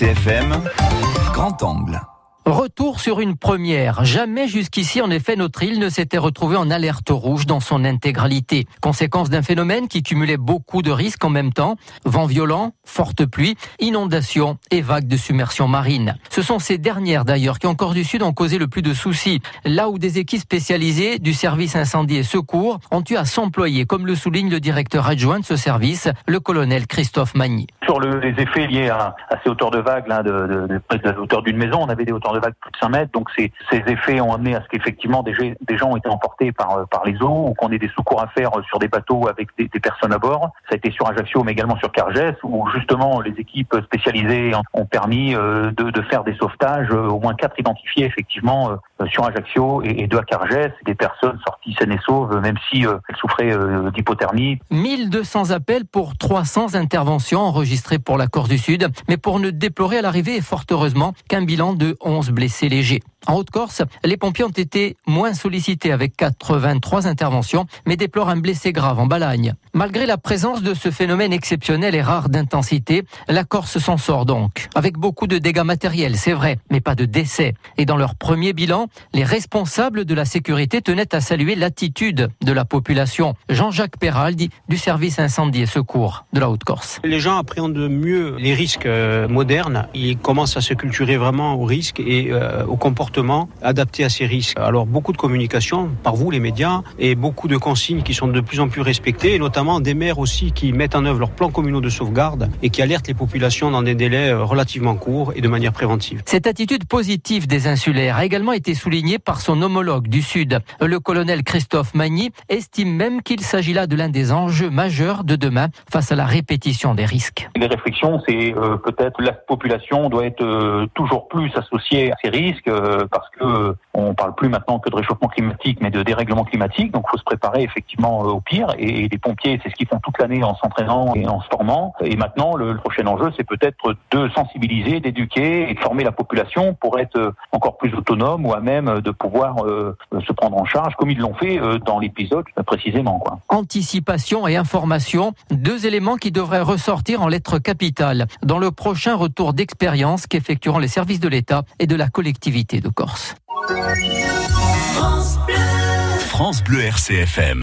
RCFM, grand angle. Retour sur une première. Jamais jusqu'ici, en effet, notre île ne s'était retrouvée en alerte rouge dans son intégralité. Conséquence d'un phénomène qui cumulait beaucoup de risques en même temps. Vent violent, forte pluie, inondations et vagues de submersion marine. Ce sont ces dernières d'ailleurs qui, encore du Sud, ont causé le plus de soucis. Là où des équipes spécialisées du service incendie et secours ont eu à s'employer, comme le souligne le directeur adjoint de ce service, le colonel Christophe Magny. Sur les effets liés à, ces hauteurs de vagues, là, de, de, hauteur d'une maison, on avait des hauteurs de vagues plus de 5 mètres. Donc ces, ces effets ont amené à ce qu'effectivement des, des, gens ont été emportés par, euh, par les eaux ou qu'on ait des secours à faire sur des bateaux avec des, personnes à bord. Ça a été sur Ajaccio, mais également sur Cargès, où justement les équipes spécialisées ont permis euh, de, de faire des sauvetages, euh, au moins quatre identifiés effectivement sur Ajaccio et, et deux à Cargès, des personnes sorties saines et sauves, même si elles souffraient d'hypothermie. 1200 appels pour 300 interventions enregistrées pour la Corse du Sud, mais pour ne déplorer à l'arrivée, fort heureusement, qu'un bilan de 11 blessés légers. En Haute-Corse, les pompiers ont été moins sollicités avec 83 interventions, mais déplorent un blessé grave en Balagne. Malgré la présence de ce phénomène exceptionnel et rare d'intensité, la Corse s'en sort donc. Avec beaucoup de dégâts matériels, c'est vrai, mais pas de décès. Et dans leur premier bilan, les responsables de la sécurité tenaient à saluer l'attitude de la population. Jean-Jacques Peraldi du service incendie et secours de la Haute-Corse. Les gens appréhendent mieux les risques euh, modernes. Ils commencent à se culturer vraiment aux risques et euh, adapté à ces risques. Alors beaucoup de communication par vous, les médias, et beaucoup de consignes qui sont de plus en plus respectées, et notamment des maires aussi qui mettent en œuvre leurs plans communaux de sauvegarde et qui alertent les populations dans des délais euh, relativement courts et de manière préventive. Cette attitude positive des insulaires a également été soulignée par son homologue du Sud. Le colonel Christophe Magny estime même qu'il s'agit là de l'un des enjeux majeurs de demain face à la répétition des risques. Les réflexions, c'est euh, peut-être la population doit être euh, toujours plus associée à ces risques parce que euh, on parle plus maintenant que de réchauffement climatique, mais de dérèglement climatique. Donc, il faut se préparer effectivement euh, au pire. Et, les pompiers, c'est ce qu'ils font toute l'année en s'entraînant et en se formant. Et maintenant, le, prochain enjeu, c'est peut-être de sensibiliser, d'éduquer et de former la population pour être euh, encore plus autonome ou à même de pouvoir se prendre en charge, comme ils l'ont fait dans l'épisode précisément. Anticipation et information, deux éléments qui devraient ressortir en lettres capitales dans le prochain retour d'expérience qu'effectueront les services de l'État et de la collectivité France Bleu, France Bleu RCFM.